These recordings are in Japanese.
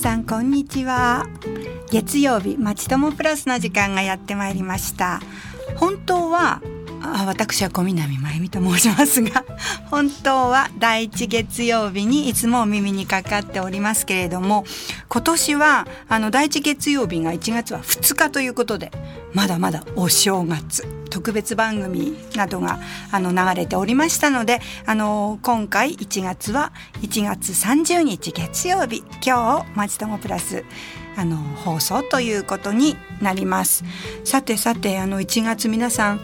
さんこんにちは。月曜日まちともプラスの時間がやってまいりました。本当はあ私は小南真由美と申しますが 本当は第一月曜日にいつもお耳にかかっておりますけれども今年はあの第一月曜日が1月は2日ということでまだまだお正月。特別番組などがあの流れておりましたのであの今回1月は1月30日月曜日今日「まちともプラス」あの放送ということになります。さてさてあの1月皆さん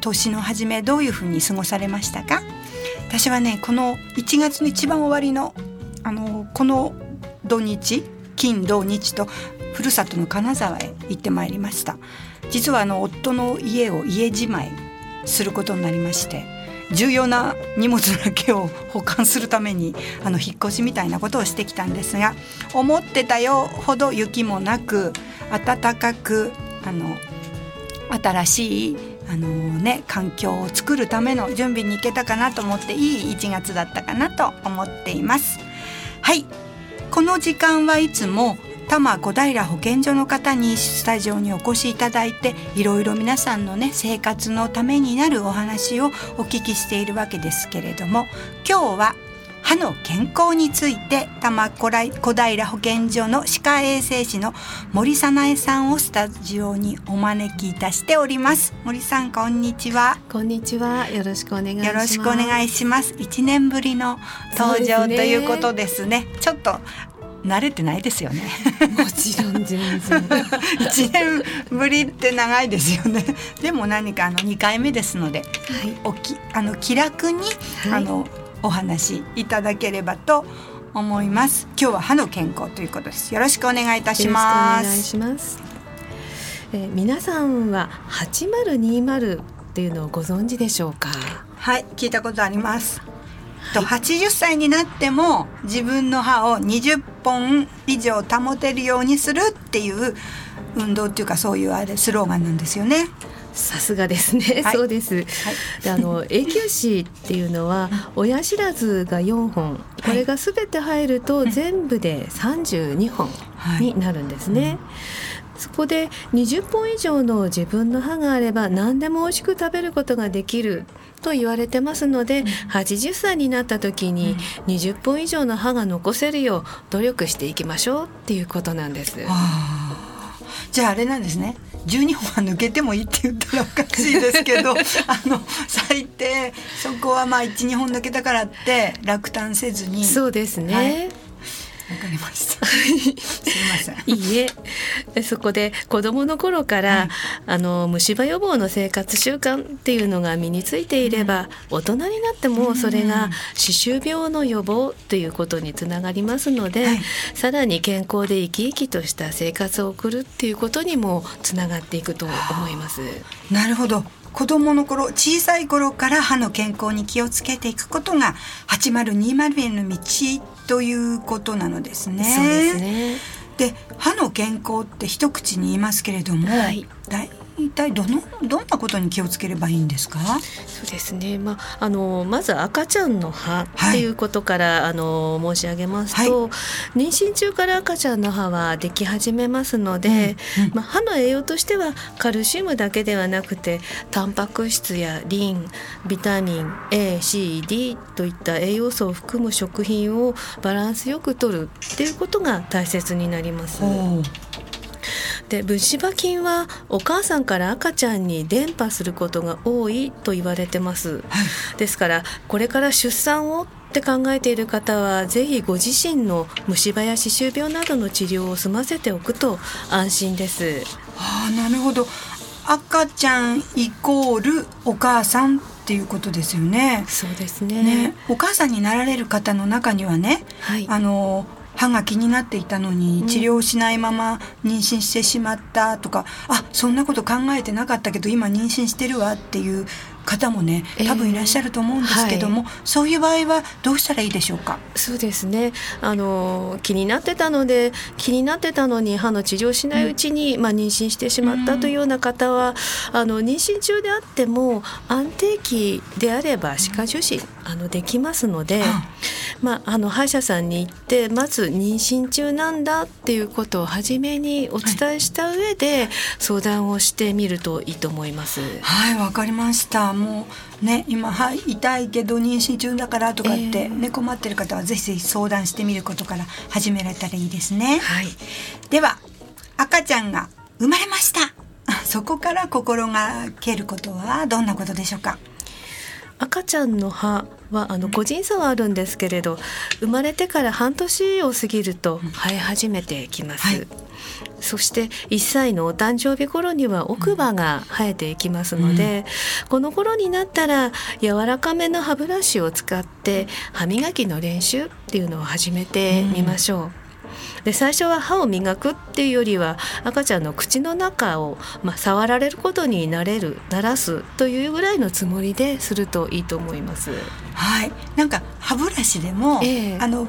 年の初めどういうふうに過ごされましたか？私はねこの1月の一番終わりのあのこの土日金土日とふるさとの金沢へ行ってまいりました。実はあの夫の家を家じまいすることになりまして重要な荷物だけを保管するためにあの引っ越しみたいなことをしてきたんですが思ってたよほど雪もなく暖かくあの新しいあのね環境を作るための準備に行けたかなと思っていい1月だったかなと思っています。はい。この時間はいつも多摩小平保健所の方にスタジオにお越しいただいていろいろ皆さんのね生活のためになるお話をお聞きしているわけですけれども今日は歯の健康について多摩小平保健所の歯科衛生士の森早苗さんをスタジオにお招きいたしております。森さんこんにちは。こんにちは。よろしくお願いします。よろしくお願いします。一年ぶりの登場、ということですね。ちょっと慣れてないですよね。もちろん全然。一年ぶりって長いですよね。でも何かあの二回目ですので、はい、おきあの気楽に、はい、あのお話いただければと思います。今日は歯の健康ということです。よろしくお願いいたします。お願いします。えー、皆さんは八丸二丸っていうのをご存知でしょうか？はい、聞いたことあります。と80歳になっても自分の歯を20本以上保てるようにするっていう運動っていうかそういうあれスローガンなんですよね。さすがですね、はい、そうです。はい、あの永久歯っていうのは親知らずが4本、これがすべて入ると全部で32本になるんですね。はいうん。そこで20本以上の自分の歯があれば何でも美味しく食べることができると言われてますので、うん、80歳になった時に20本以上の歯が残せるよう努力していきましょうっていうことなんです。じゃああれなんですね。12本は抜けてもいいって言ったらおかしいですけど あの最低そこはまあ12本抜けたからって落胆せずに。そうですね、はい。わかりました。すみません。いいえ、そこで子供の頃から、はい、あの虫歯予防の生活習慣っていうのが身についていれば、うん、大人になってもそれが歯周病の予防ということにつながりますので、はい、さらに健康で生き生きとした生活を送るっていうことにもつながっていくと思います。なるほど。子供の頃小さい頃から歯の健康に気をつけていくことが8020への道ということなのですね。そうですねで歯の健康って一口に言いますけれども、はい、一体どのどんなことに気をつければいいんですか？そうですね、まあ、あのまず赤ちゃんの歯っていうことから、はい、あの申し上げますと、はい、妊娠中から赤ちゃんの歯はでき始めますので、うんうん、まあ、歯の栄養としてはカルシウムだけではなくてタンパク質やリンビタミン ACD といった栄養素を含む食品をバランスよく摂るっていうことが大切になります。で虫歯菌はお母さんから赤ちゃんに伝播することが多いと言われてます、はい、ですからこれから出産をって考えている方はぜひご自身の虫歯や歯周病などの治療を済ませておくと安心です。あなるほど赤ちゃんイコールお母さんっていうことですよね。そうですね。ねお母さんになられる方の中にはね、はい、あの歯が気になっていたのに治療しないまま妊娠してしまったとか、うん、あそんなこと考えてなかったけど今妊娠してるわっていう方もね多分いらっしゃると思うんですけども、えーはい、そういう場合はどうしたらいいでしょうか？そうですね。あの気になってたので気になってたのに歯の治療しないうちに、うん、まあ、妊娠してしまったというような方は、うん、あの妊娠中であっても安定期であれば歯科受診あのできますので、まあ、あの歯医者さんに行ってまず妊娠中なんだっていうことを初めにお伝えした上で相談をしてみるといいと思います。はいわ、かりましたもうね今はい痛いけど妊娠中だからとかってね、困ってる方はぜひぜひ相談してみることから始められたらいいですね。はい、では赤ちゃんが生まれました。そこから心がけることはどんなことでしょうか？赤ちゃんの歯はあの個人差はあるんですけれど生まれてから半年を過ぎると生え始めてきます、はい、そして1歳のお誕生日頃には奥歯が生えていきますので、うん、この頃になったら柔らかめの歯ブラシを使って歯磨きの練習っていうのを始めてみましょう。うんで最初は歯を磨くっていうよりは赤ちゃんの口の中を、まあ、触られることになれる慣らすというぐらいのつもりでするといいと思います。はい。なんか歯ブラシでも、えー、あの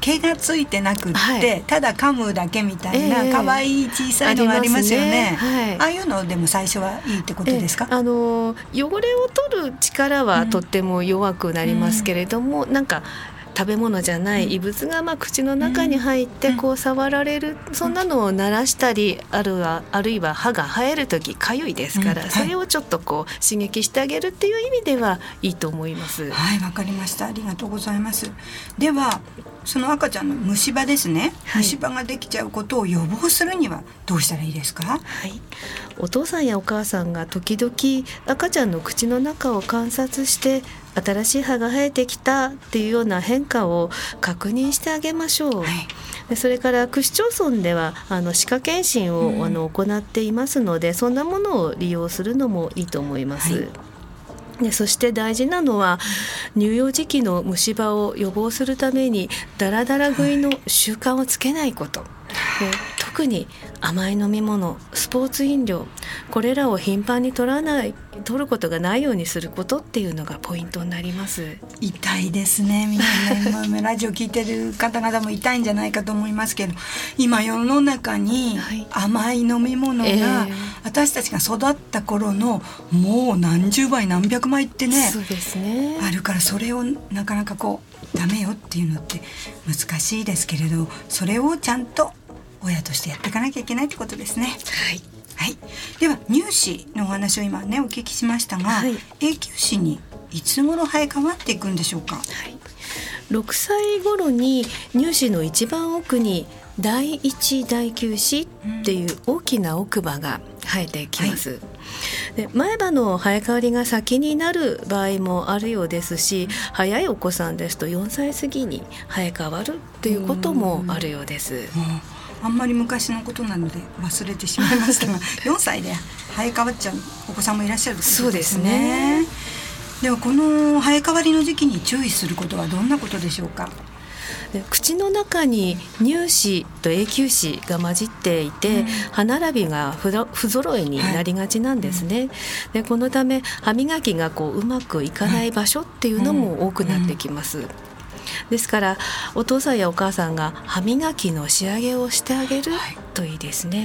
毛がついてなくって、はい、ただ噛むだけみたいな可愛、い小さいのがありますよね。ね。はい、ああいうのでも最初はいいってことですか？あの汚れを取る力はとっても弱くなりますけれども、うん、なんか食べ物じゃない異物がまあ口の中に入ってこう触られる、そんなのを鳴らしたりあるはあるいは歯が生える時かゆいですから、それをちょっとこう刺激してあげるっていう意味ではいいと思います。はいわかりました。ありがとうございます。ではその赤ちゃんの虫歯ですね、はい、虫歯ができちゃうことを予防するにはどうしたらいいですか、はい、お父さんやお母さんが時々赤ちゃんの口の中を観察して新しい歯が生えてきたっていうような変化を確認してあげましょう。はいでそれから区市町村ではあの歯科検診を、うん、あの行っていますのでそんなものを利用するのもいいと思います。はいでそして大事なのは乳幼児期の虫歯を予防するためにダラダラ食いの習慣をつけないこと。特に甘い飲み物スポーツ飲料これらを頻繁に取らない取ることがないようにすることっていうのがポイントになります。痛いですねみん。な ねラジオ聞いてる方々も痛いんじゃないかと思いますけど今世の中に甘い飲み物が、私たちが育った頃のもう何十倍何百倍ってねそうですね。あるからそれをなかなかこうダメよっていうのって難しいですけれどそれをちゃんと親としてやっていかなきゃいけないってことですね。はい。はい。では乳歯のお話を今ねお聞きしましたが、はい、永久歯にいつ頃生え変わっていくんでしょうか？はい。6歳頃に乳歯の一番奥に第一第九歯っていう大きな奥歯が生えてきます。はいで前歯の生え変わりが先になる場合もあるようですし早いお子さんですと4歳過ぎに生え変わるっていうこともあるようです。あんまり昔のことなので忘れてしまいましたが 4歳で生え変わっちゃうお子さんもいらっしゃるそうですね。ではこの生え変わりの時期に注意することはどんなことでしょうか？口の中に乳歯と永久歯が混じっていて、うん、歯並びが不揃いになりがちなんですね。はい、でこのため歯磨きがこううまくいかない場所っていうのも多くなってきます。うんうんですからお父さんやお母さんが歯磨きの仕上げをしてあげるといいですね、は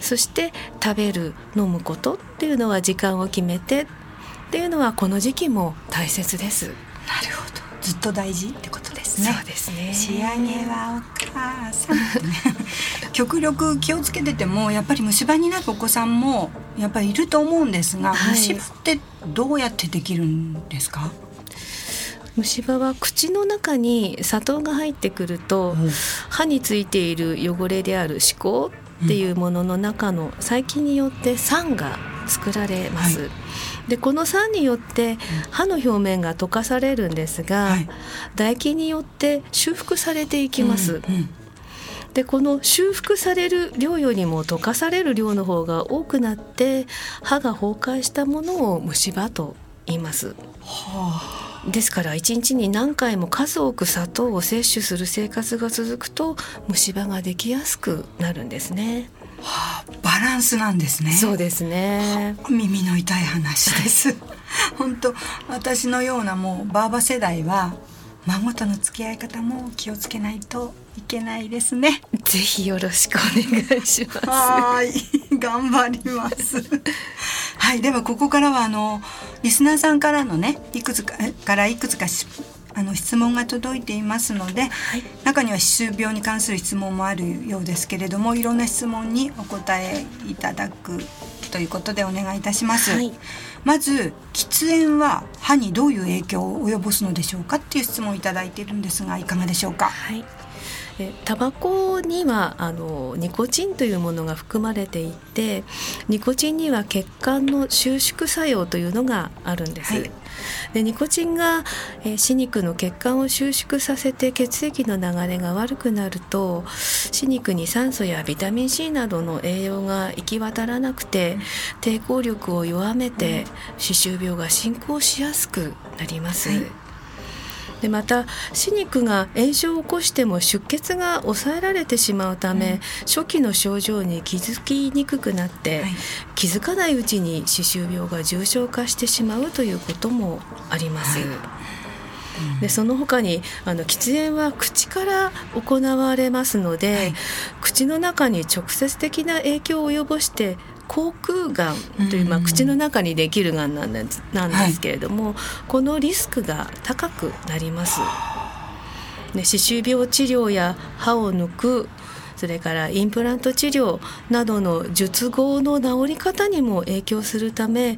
い、そして食べる飲むことっていうのは時間を決めてっていうのはこの時期も大切です。なるほど。ずっと大事ってことですね。そうですね。仕上げはお母さん。極力気をつけててもやっぱり虫歯になるお子さんもやっぱりいると思うんですが、はい、虫歯ってどうやってできるんですか？虫歯は口の中に砂糖が入ってくると、うん、歯についている汚れである歯垢っていうものの中の細菌によって酸が作られます。はい、でこの酸によって歯の表面が溶かされるんですが、はい、唾液によって修復されていきます。うんうんでこの修復される量よりも溶かされる量の方が多くなって歯が崩壊したものを虫歯と言います。はあですから一日に何回も数多く砂糖を摂取する生活が続くと虫歯ができやすくなるんですね。はあ、バランスなんですね。そうですね。耳の痛い話です。本当私のようなもうバーバ世代は孫との付き合い方も気をつけないといけないですね。ぜひよろしくお願いします。はい、頑張ります。はい、ではここからはあのリスナーさんからのねいくつかからいくつかあの質問が届いていますので、はい、中には歯周病に関する質問もあるようですけれどもいろんな質問にお答えいただくということでお願いいたします。はい、まず喫煙は歯にどういう影響を及ぼすのでしょうかっていう質問をいただいているんですがいかがでしょうか？はいえタバコにはあのニコチンというものが含まれていてニコチンには血管の収縮作用というのがあるんです。はいでニコチンが、えー、歯肉の血管を収縮させて血液の流れが悪くなると歯肉に酸素やビタミン C などの栄養が行き渡らなくて抵抗力を弱めて歯周病が進行しやすくなります。はいでまた歯肉が炎症を起こしても出血が抑えられてしまうため、うん、初期の症状に気づきにくくなって、はい、気づかないうちに歯周病が重症化してしまうということもあります。はい。でその他にあの喫煙は口から行われますので、はい、口の中に直接的な影響を及ぼして口腔がんという、まあ、口の中にできるがんなんですなんですけれども、はい、このリスクが高くなります。で歯周病治療や歯を抜くそれからインプラント治療などの術後の治り方にも影響するため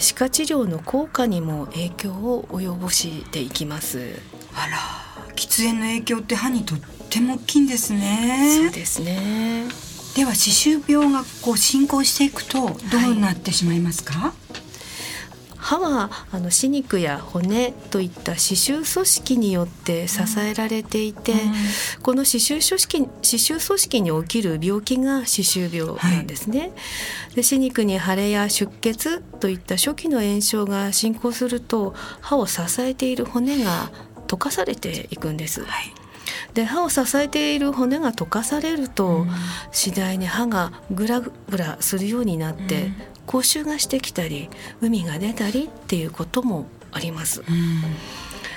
歯科治療の効果にも影響を及ぼしていきます。あら喫煙の影響って歯にとっても大きいんですね。そうですねでは歯周病がこう進行していくとどうなってしまいますか、はい。歯はあの歯肉や骨といった歯周組織によって支えられていて、うん、この歯周組織歯周組織に起きる病気が歯周病なんですね。はい、で歯肉に腫れや出血といった初期の炎症が進行すると歯を支えている骨が溶かされていくんです。はいで歯を支えている骨が溶かされると、うん、次第に歯がグラグラするようになって、うん、口臭がしてきたり海が出たりっていうこともあります。うん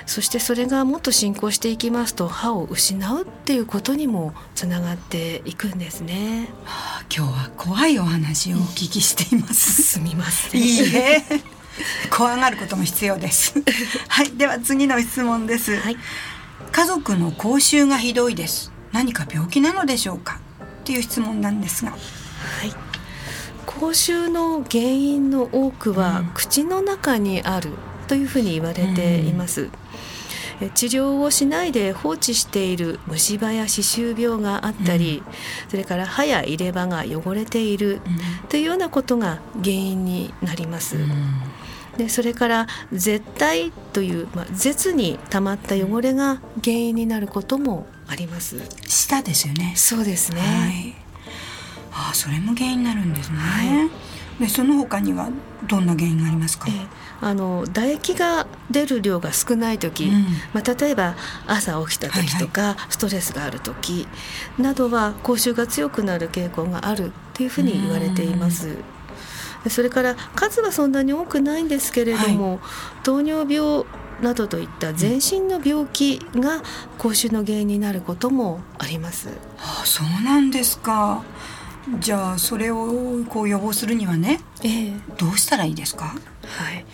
そしてそれがもっと進行していきますと歯を失うっていうことにもつながっていくんですね。はあ、今日は怖いお話をお聞きしています。すみません。いいえ。怖がることも必要です。はい、では次の質問です。はい家族の口臭がひどいです。何か病気なのでしょうか？っていう質問なんですが。はい。口臭の原因の多くは口の中にあるというふうに言われています、うん、治療をしないで放置している虫歯や歯周病があったり、うん、それから歯や入れ歯が汚れているというようなことが原因になります、うんでそれから絶対という、まあ、舌に溜まった汚れが原因になることもあります。舌ですよね。そうですね、はい、ああそれも原因になるんですね、はい、でその他にはどんな原因がありますか、えーあの唾液が出る量が少ない時、うん、まあ、例えば朝起きた時とか、はいはい、ストレスがある時などは口臭が強くなる傾向があるというふうに言われています。それから数はそんなに多くないんですけれども、はい、糖尿病などといった全身の病気が口臭の原因になることもあります。ああそうなんですか。じゃあそれをこう予防するにはね、えー、どうしたらいいですか？はい。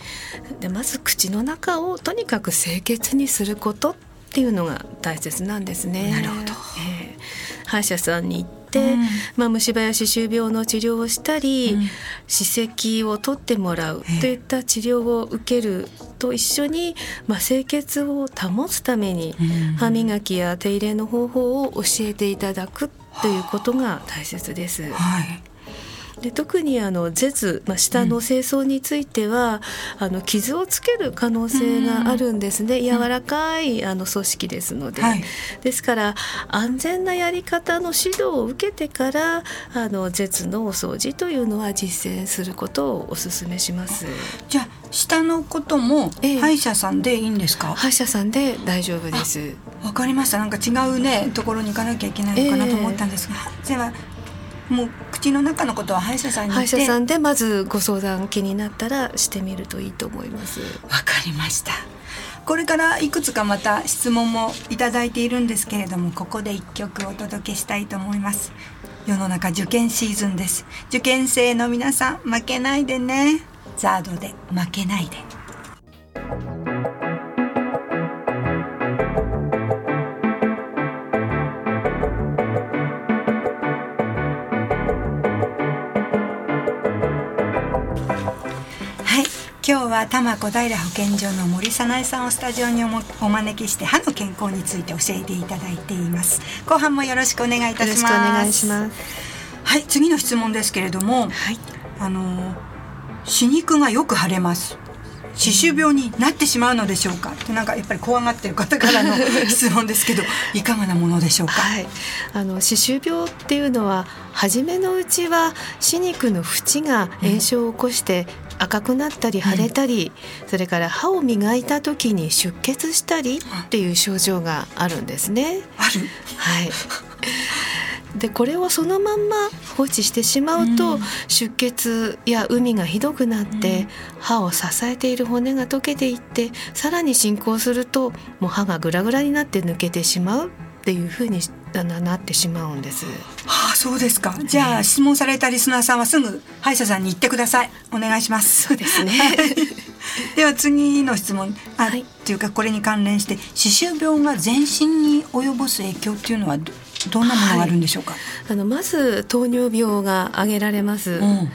でまず口の中をとにかく清潔にすることっていうのが大切なんですね。なるほど。えー、歯医者さんに行っ、うん、まあ、虫歯や歯周病の治療をしたり、うん、歯石を取ってもらうといった治療を受けると一緒に、まあ、清潔を保つために、歯磨きや手入れの方法を教えていただくということが大切です。はいで特にあの舌、まあ、舌の清掃については、うん、あの傷をつける可能性があるんですね、うん、柔らかいあの組織ですので、はい、ですから安全なやり方の指導を受けてからあの舌のお掃除というのは実践することをお勧めします。じゃあ下のことも歯医者さんでいいんですか、え歯医者さんで大丈夫です。わかりました。なんか違うねところに行かなきゃいけないのかなと思ったんですが、えー、ではもう口の中のことは歯医者さんに歯医者さんでまずご相談気になったらしてみるといいと思います。わかりました。これからいくつかまた質問もいただいているんですけれどもここで一曲お届けしたいと思います。世の中受験シーズンです。受験生の皆さん負けないでね。ザードで負けないで今日は多摩小平保健所の森早苗さんをスタジオにお招きして歯の健康について教えていただいています。後半もよろしくお願いいたしますお願いします。はい次の質問ですけれども、はい、あの歯肉がよく腫れます。歯周病になってしまうのでしょうか？ってなんかやっぱり怖がってる方からの 質問ですけどいかがなものでしょうか、はい、あの歯周病っていうのは初めのうちは歯肉の縁が炎症を起こして赤くなったり腫れたり、うん、それから歯を磨いた時に出血したりっていう症状があるんですね。ある？はい。でこれをそのまんま放置してしまうと、うん、出血や膿がひどくなって、うん、歯を支えている骨が溶けていってさらに進行するともう歯がグラグラになって抜けてしまうっていうふうになってしまうんです。はあ、そうですか。じゃあ、質問されたリスナーさんはすぐ歯医者さんに行ってください。お願いします。そうですね。では次の質問、あ、はい、っていうかこれに関連して歯周病が全身に及ぼす影響っていうのはどんなものがあるんでしょうか、はい、あのまず糖尿病が挙げられます、うん、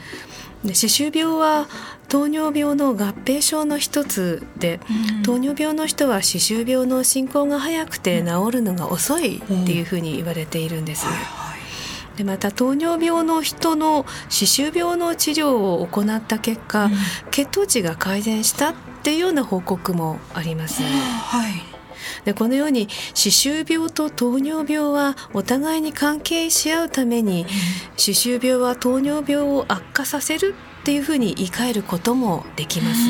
で歯周病は糖尿病の合併症の一つで、うん、糖尿病の人は歯周病の進行が早くて治るのが遅いっていうふうに言われているんです。でまた糖尿病の人の歯周病の治療を行った結果、うん、血糖値が改善したっていうような報告もあります。はい。でこのように歯周病と糖尿病はお互いに関係し合うために、歯周病は糖尿病を悪化させるっていうふうに言い換えることもできます。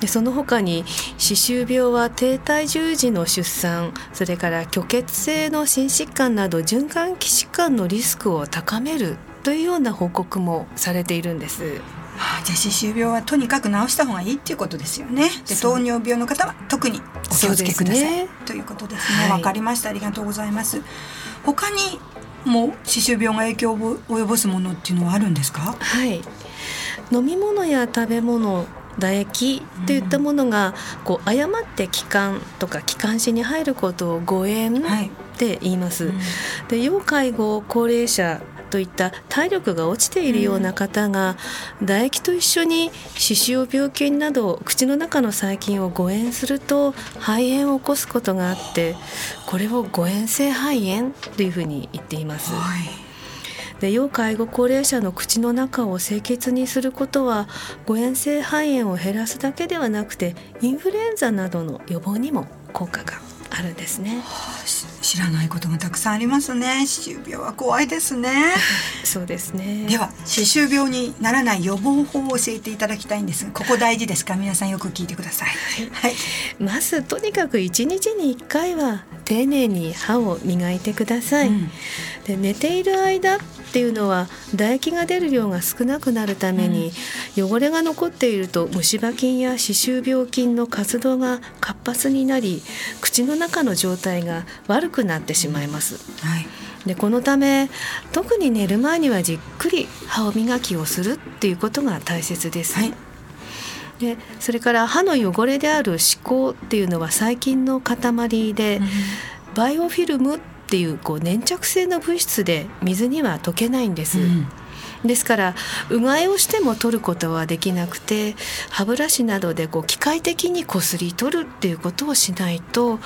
でその他に歯周病は低体重時の出産それから虚血性の心疾患など循環器疾患のリスクを高めるというような報告もされているんです。はあ、じゃあ歯周病はとにかく治した方がいいっていうことですよね。で糖尿病の方は特にお気をつけください、ね、ということですね。わ、はい、かりました。ありがとうございます。他にも歯周病が影響を及ぼすものっていうのはあるんですか？はい。飲み物や食べ物唾液といったものがこう誤って気管とか気管支に入ることを誤嚥って言います。はいうん、で要介護高齢者といった体力が落ちているような方が、唾液と一緒に歯周病菌など口の中の細菌を誤嚥すると肺炎を起こすことがあってこれを誤嚥性肺炎というふうに言っています。はいで要介護高齢者の口の中を清潔にすることは誤嚥性肺炎を減らすだけではなくてインフルエンザなどの予防にも効果があるんですね。はあ知らないことがたくさんありますね。歯周病は怖いですね。そうですね。では歯周病にならない予防法を教えていただきたいんですここ大事ですか？皆さんよく聞いてください、はい、まずとにかく一日に1回は丁寧に歯を磨いてください、うん、で寝ている間っていうのは唾液が出る量が少なくなるために、うん、汚れが残っていると虫歯菌や歯周病菌の活動が活発になり口の中の状態が悪くなってしまいます。はいでこのため特に寝る前にはじっくり歯を磨きをするっていうことが大切です。はいでそれから歯の汚れである歯垢っていうのは細菌の塊で、うん、バイオフィルムっていうこう粘着性の物質で水には溶けないんです。うんですからうがいをしても取ることはできなくて歯ブラシなどでこう機械的にこすり取るっていうことをしないと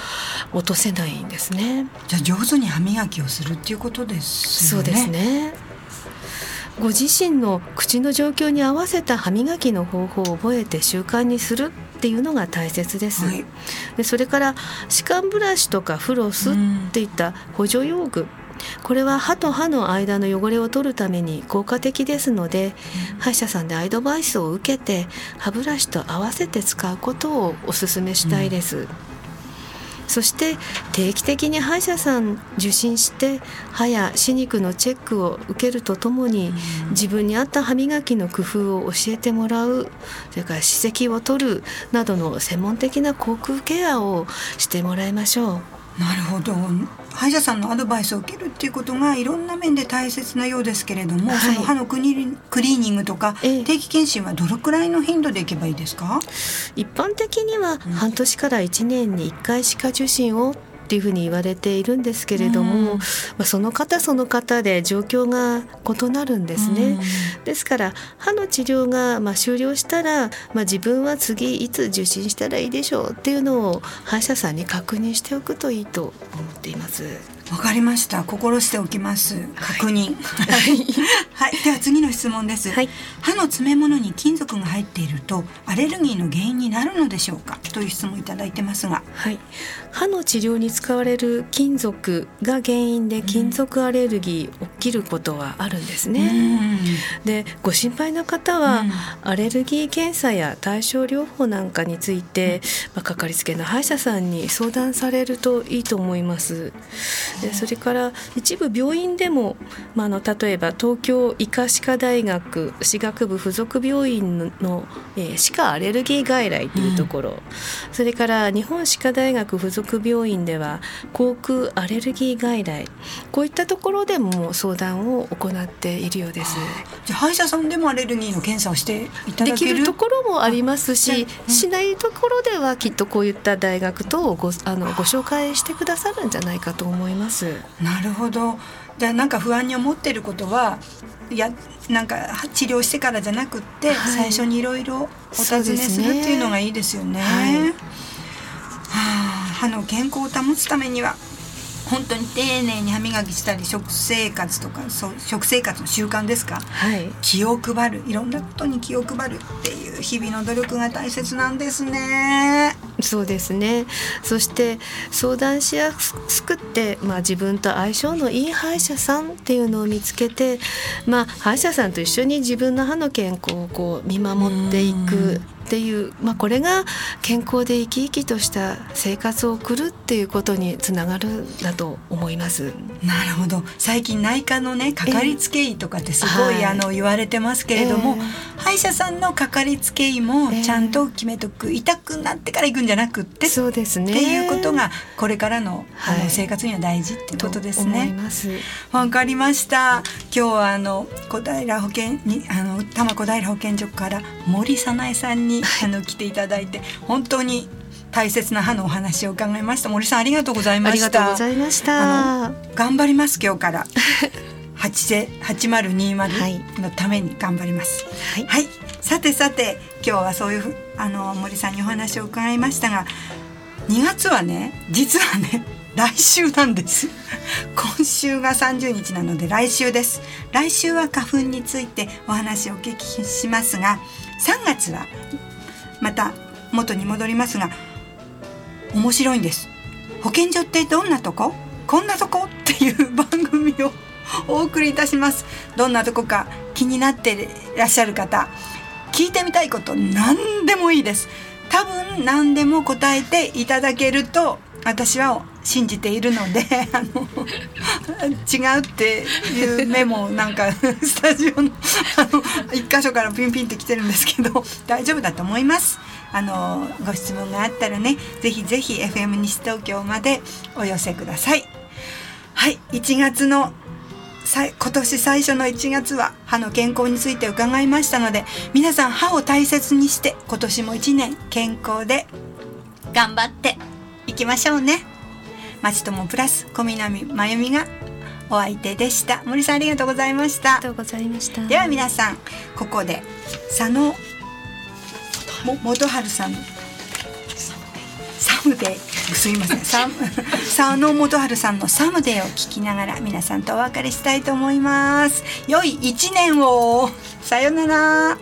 落とせないんですね。じゃあ上手に歯磨きをするっていうことですね。そうですね。ご自身の口の状況に合わせた歯磨きの方法を覚えて習慣にするっていうのが大切です。はい、でそれから歯間ブラシとかフロスっていった補助用具これは歯と歯の間の汚れを取るために効果的ですので、歯医者さんでアドバイスを受けて歯ブラシと合わせて使うことをお勧めしたいです。うんそして定期的に歯医者さん受診して歯や歯肉のチェックを受けるとともに自分に合った歯磨きの工夫を教えてもらうそれから歯石を取るなどの専門的な口腔ケアをしてもらいましょう。なるほど。歯医者さんのアドバイスを受けるっていうことがいろんな面で大切なようですけれども、はい、その歯のクリクリーニングとか、定期検診はどのくらいの頻度でいけばいいですか？一般的には半年から1年に1回歯科受診をっっていうふうに言われているんですけれども、まあ、その方その方で状況が異なるんですね。ですから歯の治療がまあ終了したら、まあ、自分は次いつ受診したらいいでしょうっていうのを歯医者さんに確認しておくといいと思っています。わかりました。心しておきます。確認。はい、はい、では次の質問です、はい、歯の詰め物に金属が入っているとアレルギーの原因になるのでしょうか？という質問いただいてますが、はい、歯の治療に使われる金属が原因で金属アレルギー起きることはあるんですね、うん、でご心配な方は、うん、アレルギー検査や対症療法なんかについて、まあ、かかりつけの歯医者さんに相談されるといいと思いますでそれから一部病院でも、まあ、あの例えば東京医科歯科大学歯学部附属病院の、えー、歯科アレルギー外来というところ、うん、それから日本歯科大学附属病院では口腔アレルギー外来。こういったところでも相談を行っているようです。じゃ歯医者さんでもアレルギーの検査をしていただける？できるところもありますし、うん、しないところではきっとこういった大学とごあのご紹介してくださるんじゃないかと思います。なるほど。じゃあなんか不安に思ってることはいやなんか治療してからじゃなくって、はい、最初にいろいろお尋ねするっていうのがいいですよね。はい、はあ、歯の健康を保つためには本当に丁寧に歯磨きしたり食生活とかそう食生活の習慣ですか、はい、気を配る。いろんなことに気を配るっていう日々の努力が大切なんですね。そうですね。そして相談しやすくって、まあ、自分と相性のいい歯医者さんっていうのを見つけて、まあ、歯医者さんと一緒に自分の歯の健康をこう見守っていくっていう、まあ、これが健康で生き生きとした生活を送るっていうことにつながるんだと思います。なるほど。最近内科のねかかりつけ医とかってすごい、えー、あの言われてますけれども、えー、歯医者さんのかかりつけ医もちゃんと決めとく、えー、痛くなってから行くんじゃなくってそうですね。っていうことがこれからの,、あの生活には大事ってことですね。わ、かりました。今日はあの小平保健にあの多摩小平保健所から森早苗さんにあの来ていただいて本当に大切な歯のお話を伺いました。森さんありがとうございました。ありがとうございました。頑張ります今日から。八マル二マルのために頑張ります、はい、はい、さてさて今日はそういうあの森さんにお話を伺いましたが2月はね実はね来週なんです。今週が30日なので来週です。来週は花粉についてお話をお聞きしますが3月はまた元に戻りますが面白いんです。保健所ってどんなとこ？こんなとこ？っていう番組をお送りいたします。どんなとこか気になっていらっしゃる方聞いてみたいこと何でもいいです。多分何でも答えていただけると私は信じているので あの違うっていうメモなんか スタジオの あの一箇所からピンピンって来てるんですけど大丈夫だと思います。あのご質問があったらねぜひぜひ FM 西東京までお寄せください。はい1月の今年最初の1月は歯の健康について伺いましたので皆さん歯を大切にして今年も1年健康で頑張っていきましょうね。まちともプラス小南真由美がお相手でした。森さんありがとうございました。ありがとうございました。では皆さんここで佐野元春さん。サムデイ。すみません佐野元春さんのサムデイを聞きながら皆さんとお別れしたいと思います。良い一年を。さよなら